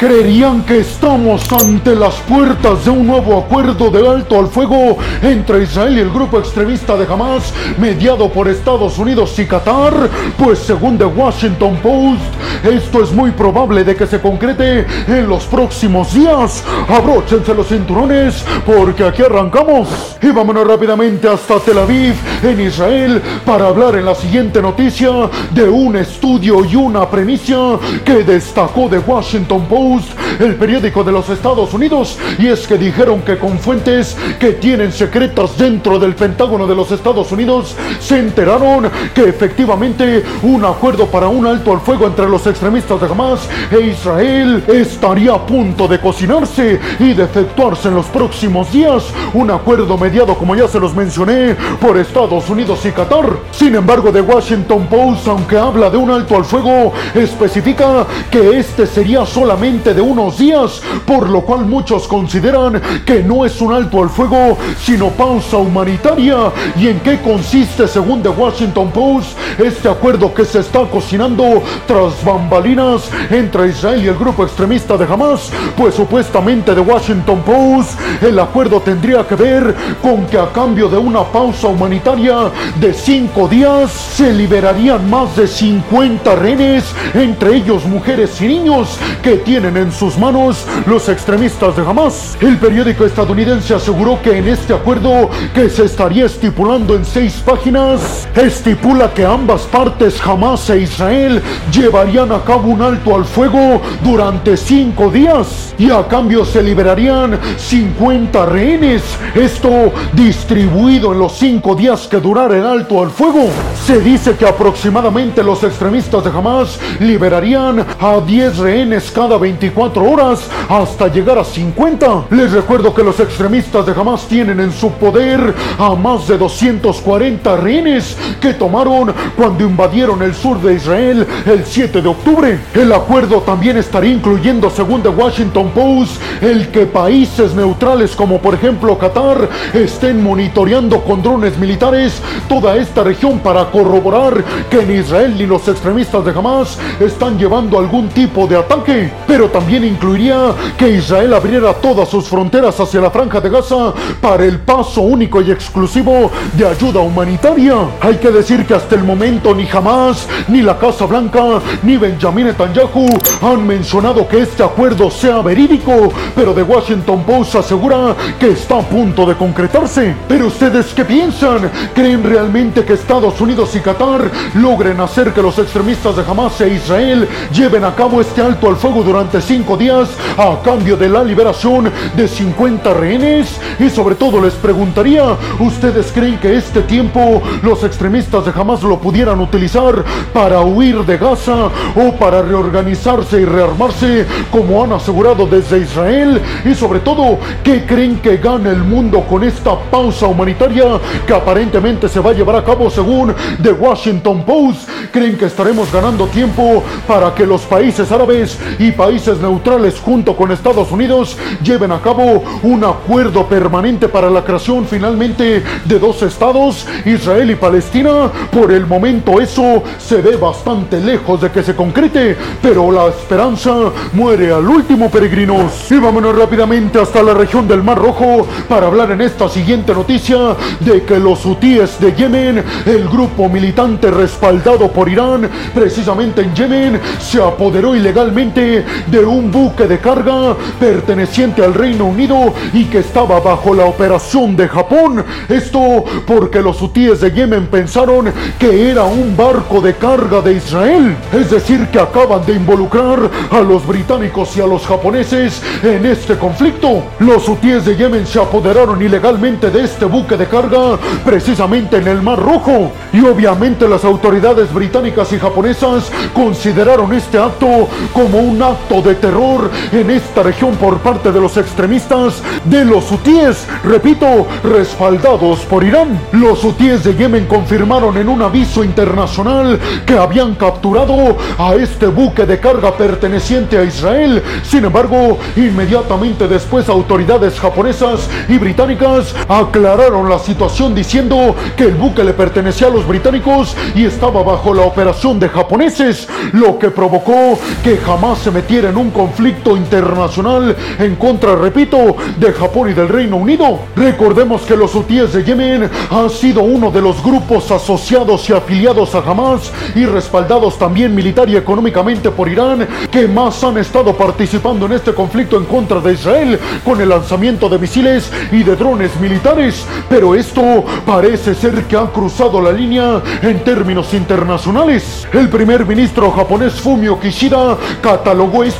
creerían que estamos ante las puertas de un nuevo acuerdo de alto al fuego entre Israel y el grupo extremista de Hamas, mediado por Estados Unidos y Qatar? Pues según The Washington Post, esto es muy probable de que se concrete en los próximos días. Abróchense los cinturones porque aquí arrancamos. Y vámonos rápidamente hasta Tel Aviv, en Israel, para hablar en la siguiente noticia de un estudio y una premisa que destacó The Washington Post, el periódico de los Estados Unidos, y es que dijeron que con fuentes que tienen secretas dentro del Pentágono de los Estados Unidos se enteraron que efectivamente un acuerdo para un alto al fuego entre los extremistas de Hamas e Israel estaría a punto de cocinarse y de efectuarse en los próximos días. Un acuerdo mediado, como ya se los mencioné, por Estados Unidos y Qatar. Sin embargo, The Washington Post, aunque habla de un alto al fuego, especifica que este sería solamente de unos días, por lo cual muchos consideran que no es un alto al fuego, sino pausa humanitaria. ¿Y en qué consiste, según The Washington Post, este acuerdo que se está cocinando tras bambalinas entre Israel y el grupo extremista de Hamas? Pues supuestamente The Washington Post, el acuerdo tendría que ver con que a cambio de una pausa humanitaria de cinco días se liberarían más de 50 rehenes, entre ellos mujeres y niños que tienen en sus manos los extremistas de Hamas. El periódico estadounidense aseguró que en este acuerdo que se estaría estipulando en seis páginas, estipula que ambas partes, Hamas e Israel, llevarían a cabo un alto al fuego durante cinco días y a cambio se liberarían 50 rehenes. Esto distribuido en los cinco días que durara el alto al fuego. Se dice que aproximadamente los extremistas de Hamas liberarían a 10 rehenes cada 24 horas hasta llegar a 50. Les recuerdo que los extremistas de Hamas tienen en su poder a más de 240 rehenes que tomaron cuando invadieron el sur de Israel el 7 de octubre. El acuerdo también estaría incluyendo, según The Washington Post, el que países neutrales como por ejemplo Qatar estén monitoreando con drones militares toda esta región para corroborar que en Israel ni los extremistas de Hamas están llevando algún tipo de ataque. Pero también incluiría que Israel abriera todas sus fronteras hacia la franja de Gaza para el paso único y exclusivo de ayuda humanitaria. Hay que decir que hasta el momento ni Hamas, ni la Casa Blanca, ni Benjamin Netanyahu han mencionado que este acuerdo sea verídico, pero The Washington Post asegura que está a punto de concretarse. Pero ustedes qué piensan? ¿Creen realmente que Estados Unidos y Qatar logren hacer que los extremistas de Hamas e Israel lleven a cabo este alto al fuego durante cinco días a cambio de la liberación de 50 rehenes? Y sobre todo les preguntaría, ¿ustedes creen que este tiempo los extremistas de Hamas lo pudieran utilizar para huir de Gaza o para reorganizarse y rearmarse como han asegurado desde Israel? Y sobre todo, ¿qué creen que gana el mundo con esta pausa humanitaria que aparentemente se va a llevar a cabo según The Washington Post? ¿Creen que estaremos ganando tiempo para que los países árabes y países neutrales junto con Estados Unidos lleven a cabo un acuerdo permanente para la creación finalmente de dos estados, Israel y Palestina? Por el momento eso se ve bastante lejos de que se concrete, pero la esperanza muere al último peregrinos. Y vámonos rápidamente hasta la región del Mar Rojo para hablar en esta siguiente noticia de que los hutíes de Yemen, el grupo militante respaldado por Irán, precisamente en Yemen, se apoderó ilegalmente de un buque de carga perteneciente al Reino Unido y que estaba bajo la operación de Japón. Esto porque los hutíes de Yemen pensaron que era un barco de carga de Israel. Es decir, que acaban de involucrar a los británicos y a los japoneses en este conflicto. Los hutíes de Yemen se apoderaron ilegalmente de este buque de carga precisamente en el Mar Rojo. Y obviamente las autoridades británicas y japonesas consideraron este acto como un acto de terror en esta región por parte de los extremistas de los hutíes, repito, respaldados por Irán. Los hutíes de Yemen confirmaron en un aviso internacional que habían capturado a este buque de carga perteneciente a Israel. Sin embargo, inmediatamente después autoridades japonesas y británicas aclararon la situación diciendo que el buque le pertenecía a los británicos y estaba bajo la operación de japoneses, lo que provocó que jamás se metiera en un conflicto internacional en contra, repito, de Japón y del Reino Unido. Recordemos que los hutíes de Yemen han sido uno de los grupos asociados y afiliados a Hamas y respaldados también militar y económicamente por Irán que más han estado participando en este conflicto en contra de Israel con el lanzamiento de misiles y de drones militares. Pero esto parece ser que ha cruzado la línea en términos internacionales. El primer ministro japonés Fumio Kishida catalogó esto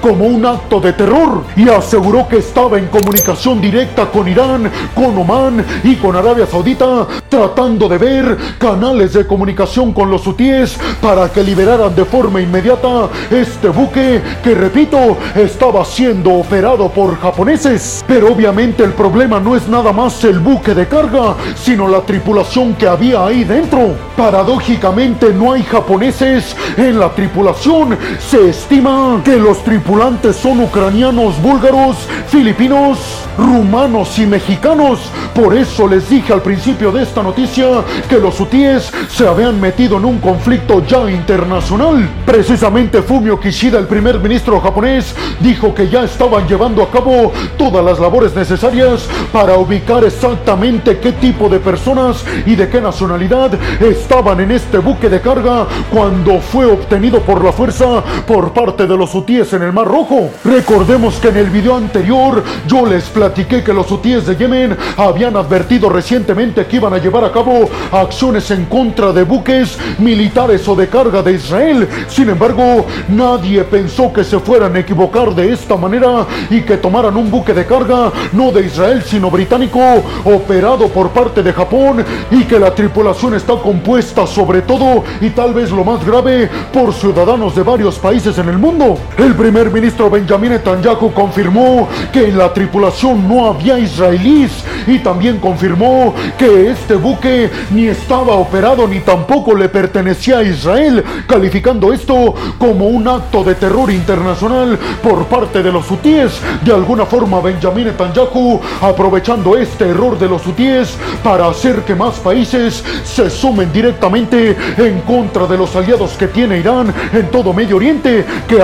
como un acto de terror y aseguró que estaba en comunicación directa con Irán, con Oman y con Arabia Saudita, tratando de ver canales de comunicación con los hutíes para que liberaran de forma inmediata este buque que, repito, estaba siendo operado por japoneses. Pero obviamente el problema no es nada más el buque de carga, sino la tripulación que había ahí dentro. Paradójicamente no hay japoneses en la tripulación. Se estima que los tripulantes son ucranianos, búlgaros, filipinos, rumanos y mexicanos. Por eso les dije al principio de esta noticia que los hutíes se habían metido en un conflicto ya internacional. Precisamente Fumio Kishida, el primer ministro japonés, dijo que ya estaban llevando a cabo todas las labores necesarias para ubicar exactamente qué tipo de personas y de qué nacionalidad estaban en este buque de carga cuando fue obtenido por la fuerza por parte de los hutíes en el Mar Rojo. Recordemos que en el video anterior yo les platiqué que los hutíes de Yemen habían advertido recientemente que iban a llevar a cabo acciones en contra de buques militares o de carga de Israel. Sin embargo, nadie pensó que se fueran a equivocar de esta manera y que tomaran un buque de carga no de Israel sino británico operado por parte de Japón y que la tripulación está compuesta sobre todo y tal vez lo más grave por ciudadanos de varios países en el mundo. El primer ministro Benjamin Netanyahu confirmó que en la tripulación no había israelíes y también confirmó que este buque ni estaba operado ni tampoco le pertenecía a Israel, calificando esto como un acto de terror internacional por parte de los hutíes. De alguna forma Benjamin Netanyahu aprovechando este error de los hutíes para hacer que más países se sumen directamente en contra de los aliados que tiene Irán en todo Medio Oriente, que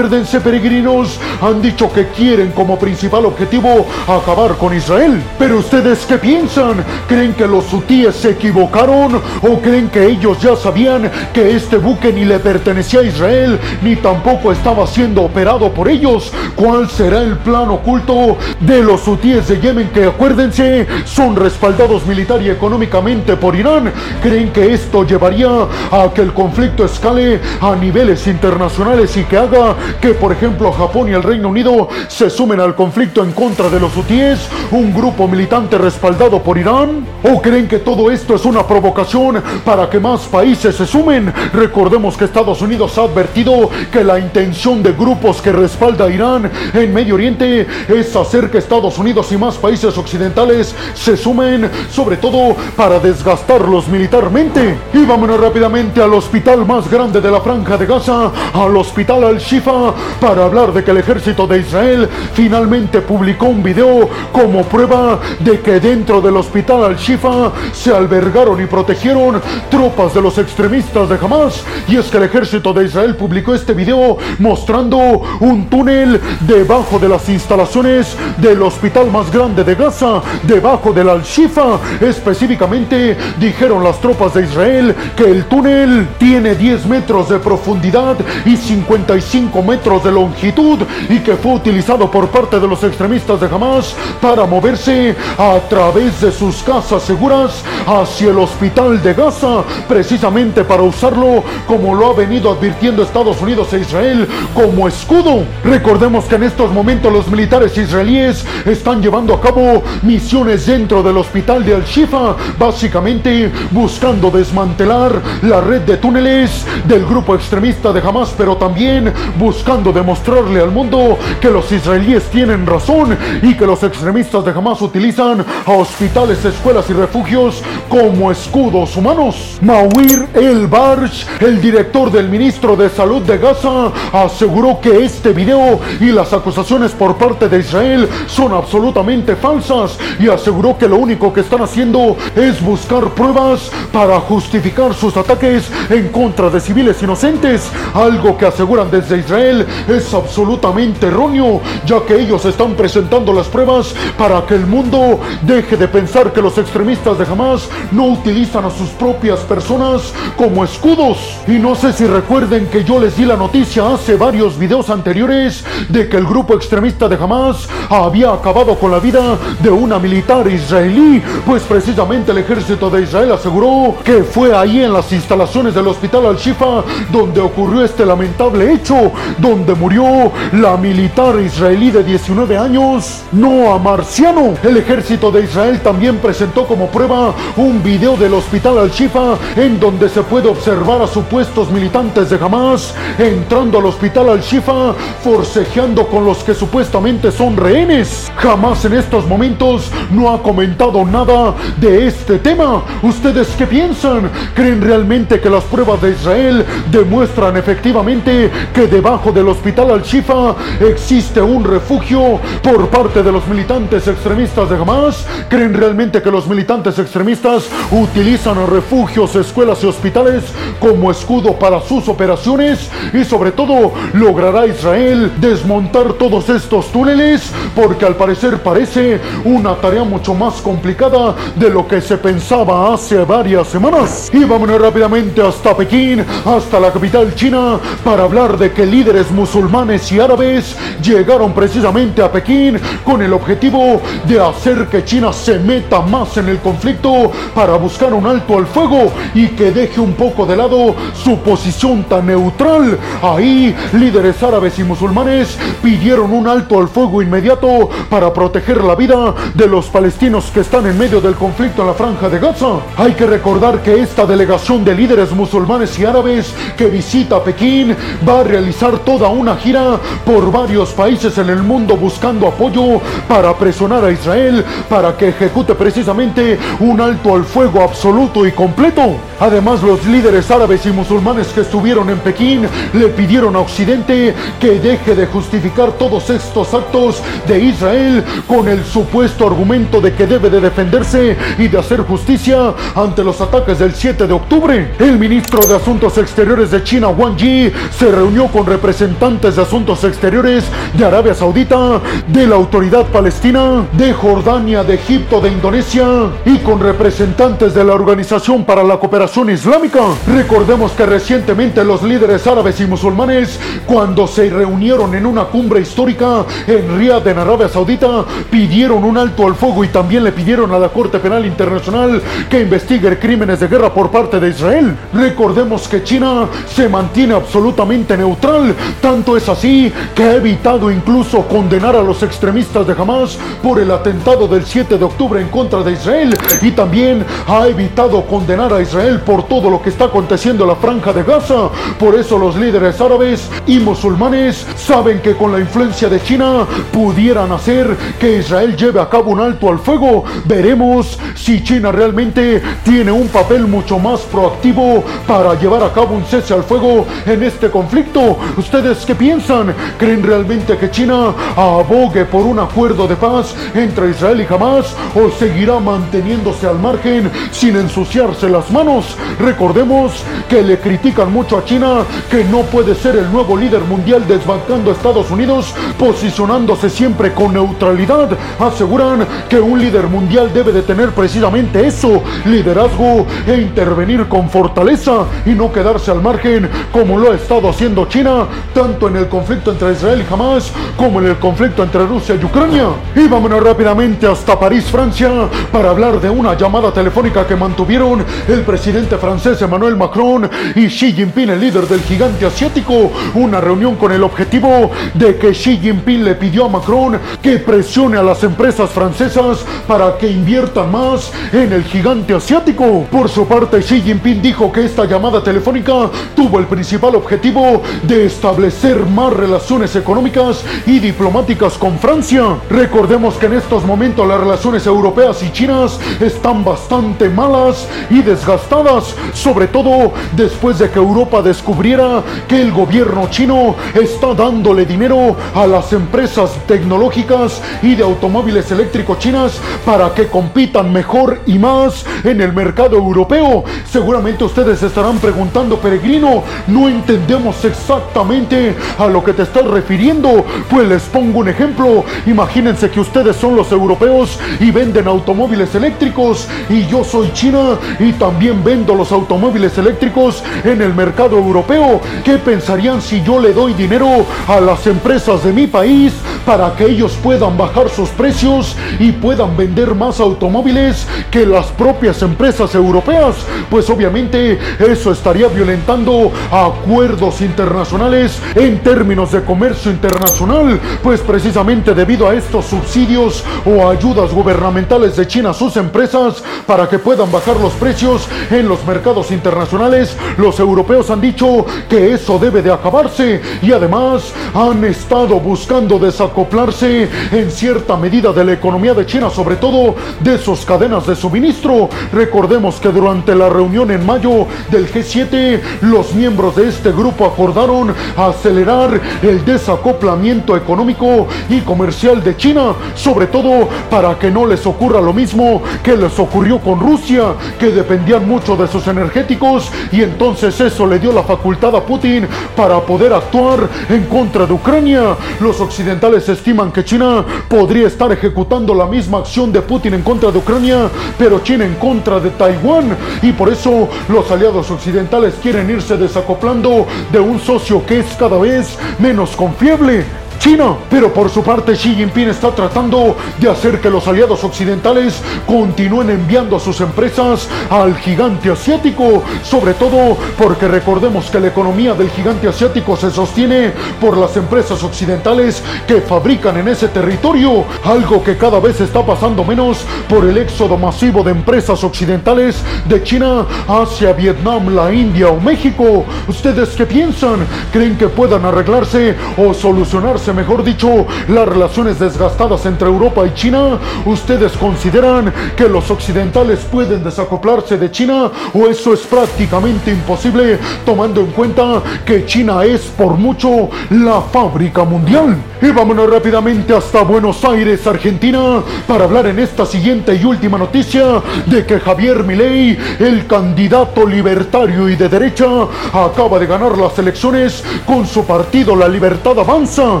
peregrinos, han dicho que quieren como principal objetivo acabar con Israel. Pero ustedes qué piensan? ¿Creen que los hutíes se equivocaron o creen que ellos ya sabían que este buque ni le pertenecía a Israel ni tampoco estaba siendo operado por ellos? ¿Cuál será el plan oculto de los hutíes de Yemen que acuérdense son respaldados militar y económicamente por Irán? ¿Creen que esto llevaría a que el conflicto escale a niveles internacionales y que haga que por ejemplo Japón y el Reino Unido se sumen al conflicto en contra de los hutíes, un grupo militante respaldado por Irán? ¿O creen que todo esto es una provocación para que más países se sumen? Recordemos que Estados Unidos ha advertido que la intención de grupos que respalda a Irán en Medio Oriente es hacer que Estados Unidos y más países occidentales se sumen, sobre todo para desgastarlos militarmente. Y vámonos rápidamente al hospital más grande de la franja de Gaza, al hospital Al-Shifa, para hablar de que el ejército de Israel finalmente publicó un video como prueba de que dentro del hospital Al-Shifa se albergaron y protegieron tropas de los extremistas de Hamas. Y es que el ejército de Israel publicó este video mostrando un túnel debajo de las instalaciones del hospital más grande de Gaza, debajo del Al-Shifa. Específicamente dijeron las tropas de Israel que el túnel tiene 10 metros de profundidad y 55 metros de longitud y que fue utilizado por parte de los extremistas de Hamas para moverse a través de sus casas seguras hacia el hospital de Gaza, precisamente para usarlo como lo ha venido advirtiendo Estados Unidos e Israel como escudo. Recordemos que en estos momentos los militares israelíes están llevando a cabo misiones dentro del hospital de Al-Shifa, básicamente buscando desmantelar la red de túneles del grupo extremista de Hamas, pero también buscando demostrarle al mundo que los israelíes tienen razón y que los extremistas de Hamas utilizan a hospitales, escuelas y refugios como escudos humanos. Mawir El Barsh, el director del ministro de Salud de Gaza, aseguró que este video y las acusaciones por parte de Israel son absolutamente falsas y aseguró que lo único que están haciendo es buscar pruebas para justificar sus ataques en contra de civiles inocentes, algo que aseguran desde Israel es absolutamente erróneo, ya que ellos están presentando las pruebas para que el mundo deje de pensar que los extremistas de Hamas no utilizan a sus propias personas como escudos. Y no sé si recuerden que yo les di la noticia hace varios videos anteriores de que el grupo extremista de Hamas había acabado con la vida de una militar israelí, pues precisamente el ejército de Israel aseguró que fue ahí en las instalaciones del hospital Al-Shifa donde ocurrió este lamentable hecho, murió la militar israelí de 19 años, Noah Marciano. El ejército de Israel también presentó como prueba un video del hospital Al-Shifa en donde se puede observar a supuestos militantes de Hamas entrando al hospital Al-Shifa forcejeando con los que supuestamente son rehenes. Jamás en estos momentos no ha comentado nada de este tema. ¿Ustedes qué piensan? ¿Creen realmente que las pruebas de Israel demuestran efectivamente que debajo del hospital Al-Shifa existe un refugio por parte de los militantes extremistas de Hamas? ¿Creen realmente que los militantes extremistas utilizan refugios, escuelas y hospitales como escudo para sus operaciones? Y sobre todo, ¿logrará Israel desmontar todos estos túneles? Porque al parecer parece una tarea mucho más complicada de lo que se pensaba hace varias semanas. Y vámonos rápidamente hasta Pekín, hasta la capital china, para hablar de que líderes musulmanes y árabes llegaron precisamente a Pekín con el objetivo de hacer que China se meta más en el conflicto para buscar un alto al fuego y que deje un poco de lado su posición tan neutral. Ahí, líderes árabes y musulmanes pidieron un alto al fuego inmediato para proteger la vida de los palestinos que están en medio del conflicto en la franja de Gaza. Hay que recordar que esta delegación de líderes musulmanes y árabes que visita Pekín va a realizar toda una gira por varios países en el mundo buscando apoyo para presionar a Israel para que ejecute precisamente un alto al fuego absoluto y completo. Además, los líderes árabes y musulmanes que estuvieron en Pekín le pidieron a Occidente que deje de justificar todos estos actos de Israel con el supuesto argumento de que debe de defenderse y de hacer justicia ante los ataques del 7 de octubre. El ministro de Asuntos Exteriores de China, Wang Yi, se reunió con representantes de Asuntos Exteriores de Arabia Saudita, de la Autoridad Palestina, de Jordania, de Egipto, de Indonesia y con representantes de la Organización para la Cooperación Islámica. Recordemos que recientemente los líderes árabes y musulmanes, cuando se reunieron en una cumbre histórica en Riyadh, en Arabia Saudita, pidieron un alto al fuego y también le pidieron a la Corte Penal Internacional que investigue crímenes de guerra por parte de Israel. Recordemos que China se mantiene absolutamente neutral, tanto es así que ha evitado incluso condenar a los extremistas de Hamas por el atentado del 7 de octubre en contra de Israel y también ha evitado condenar a Israel por todo lo que está aconteciendo en la franja de Gaza. Por eso los líderes árabes y musulmanes saben que con la influencia de China pudieran hacer que Israel lleve a cabo un alto al fuego. Veremos si China realmente tiene un papel mucho más proactivo para llevar a cabo un cese al fuego en este conflicto. ¿Ustedes qué piensan? ¿Creen realmente que China abogue por un acuerdo de paz entre Israel y Hamas o seguirá manteniéndose al margen sin ensuciarse las manos? Recordemos que le critican mucho a China que no puede ser el nuevo líder mundial desbancando a Estados Unidos posicionándose siempre con neutralidad. Aseguran que un líder mundial debe de tener precisamente eso, liderazgo e intervenir con fortaleza y no quedarse al margen como lo ha estado haciendo China, tanto en el conflicto entre Israel y Hamas como en el conflicto entre Rusia y Ucrania. Y vámonos rápidamente hasta París, Francia, para hablar de una llamada telefónica que mantuvieron el presidente francés Emmanuel Macron y Xi Jinping, el líder del gigante asiático, una reunión con el objetivo de que Xi Jinping le pidió a Macron que presione a las empresas francesas para que inviertan más en el gigante asiático. Por su parte, Xi Jinping dijo que esta llamada telefónica tuvo el principal objetivo de establecer más relaciones económicas y diplomáticas con Francia. Recordemos que en estos momentos las relaciones europeas y chinas están bastante malas y desgastadas, sobre todo después de que Europa descubriera que el gobierno chino está dándole dinero a las empresas tecnológicas y de automóviles eléctricos chinas para que compitan mejor y más en el mercado europeo. Seguramente ustedes estarán preguntando, peregrino, no entendemos exactamente a lo que te estás refiriendo? Pues les pongo un ejemplo. Imagínense que ustedes son los europeos y venden automóviles eléctricos y yo soy China y también vendo los automóviles eléctricos en el mercado europeo. ¿Qué pensarían si yo le doy dinero a las empresas de mi país para que ellos puedan bajar sus precios y puedan vender más automóviles que las propias empresas europeas? Pues obviamente eso estaría violentando acuerdos internacionales en términos de comercio internacional, pues precisamente debido a estos subsidios o ayudas gubernamentales de China a sus empresas para que puedan bajar los precios en los mercados internacionales, los europeos han dicho que eso debe de acabarse y además han estado buscando desacoplarse en cierta medida de la economía de China, sobre todo de sus cadenas de suministro. Recordemos que durante la reunión en mayo del G7, los miembros de este grupo acordaron acelerar el desacoplamiento económico y comercial de China, sobre todo para que no les ocurra lo mismo que les ocurrió con Rusia, que dependían mucho de sus energéticos y entonces eso le dio la facultad a Putin para poder actuar en contra de Ucrania. Los occidentales estiman que China podría estar ejecutando la misma acción de Putin en contra de Ucrania, pero China en contra de Taiwán y por eso los aliados occidentales quieren irse desacoplando de un socio que es cada vez menos confiable. China. Pero por su parte Xi Jinping está tratando de hacer que los aliados occidentales continúen enviando a sus empresas al gigante asiático, sobre todo porque recordemos que la economía del gigante asiático se sostiene por las empresas occidentales que fabrican en ese territorio, algo que cada vez está pasando menos por el éxodo masivo de empresas occidentales de China hacia Vietnam, la India o México. ¿Ustedes qué piensan? ¿Creen que puedan arreglarse o solucionarse mejor dicho, las relaciones desgastadas entre Europa y China? ¿Ustedes consideran que los occidentales pueden desacoplarse de China o eso es prácticamente imposible tomando en cuenta que China es por mucho la fábrica mundial? Y vámonos rápidamente hasta Buenos Aires, Argentina, para hablar en esta siguiente y última noticia de que Javier Milei, el candidato libertario y de derecha, acaba de ganar las elecciones con su partido La Libertad Avanza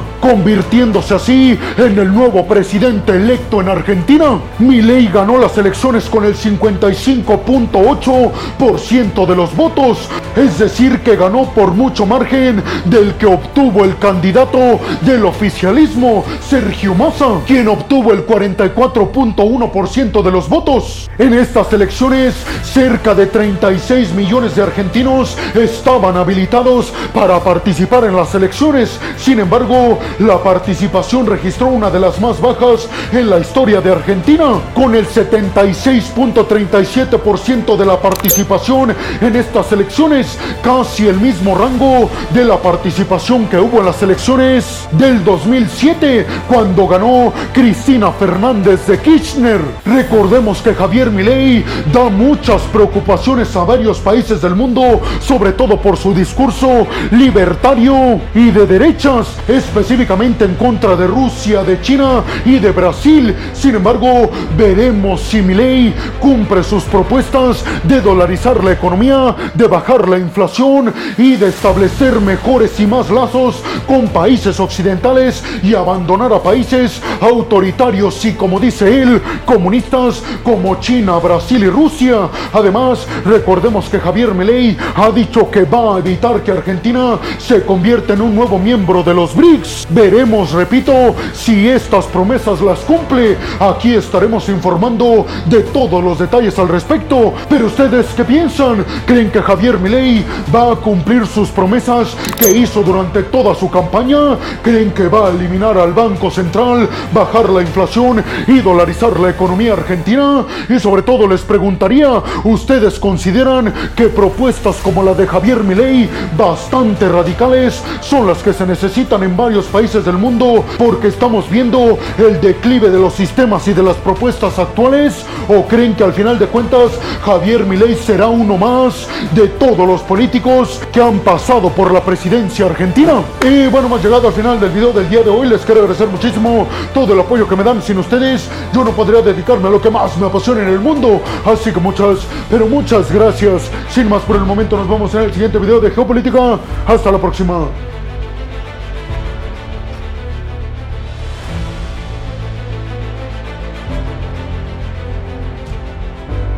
convirtiéndose así en el nuevo presidente electo en Argentina. Milei ganó las elecciones con el 55.8% de los votos, es decir, que ganó por mucho margen del que obtuvo el candidato del oficialismo, Sergio Massa, quien obtuvo el 44.1% de los votos. En estas elecciones, cerca de 36 millones de argentinos estaban habilitados para participar en las elecciones. Sin embargo, la participación registró una de las más bajas en la historia de Argentina, con el 76.37% de la participación en estas elecciones, casi el mismo rango de la participación que hubo en las elecciones del 2007, cuando ganó Cristina Fernández de Kirchner. Recordemos que Javier Milei da muchas preocupaciones a varios países del mundo, sobre todo por su discurso libertario y de derechas, en contra de Rusia, de China y de Brasil. Sin embargo, veremos si Milei cumple sus propuestas de dolarizar la economía, de bajar la inflación y de establecer mejores y más lazos con países occidentales y abandonar a países autoritarios y, como dice él, comunistas como China, Brasil y Rusia. Además, recordemos que Javier Milei ha dicho que va a evitar que Argentina se convierta en un nuevo miembro de los BRICS. Veremos, repito, si estas promesas las cumple. Aquí estaremos informando de todos los detalles al respecto. Pero ustedes, ¿qué piensan? ¿Creen que Javier Milei va a cumplir sus promesas que hizo durante toda su campaña? ¿Creen que va a eliminar al Banco Central, bajar la inflación y dolarizar la economía argentina? Y sobre todo les preguntaría, ¿ustedes consideran que propuestas como la de Javier Milei, bastante radicales, son las que se necesitan en varios países? del mundo porque estamos viendo el declive de los sistemas y de las propuestas actuales? ¿O creen que al final de cuentas Javier Milei será uno más de todos los políticos que han pasado por la presidencia argentina? Y bueno, hemos llegado al final del video del día de hoy. Les quiero agradecer muchísimo todo el apoyo que me dan. Sin ustedes yo no podría dedicarme a lo que más me apasiona en el mundo. Así que muchas, pero muchas gracias. Sin más por el momento, nos vemos en el siguiente video de Geopolítica. Hasta la próxima.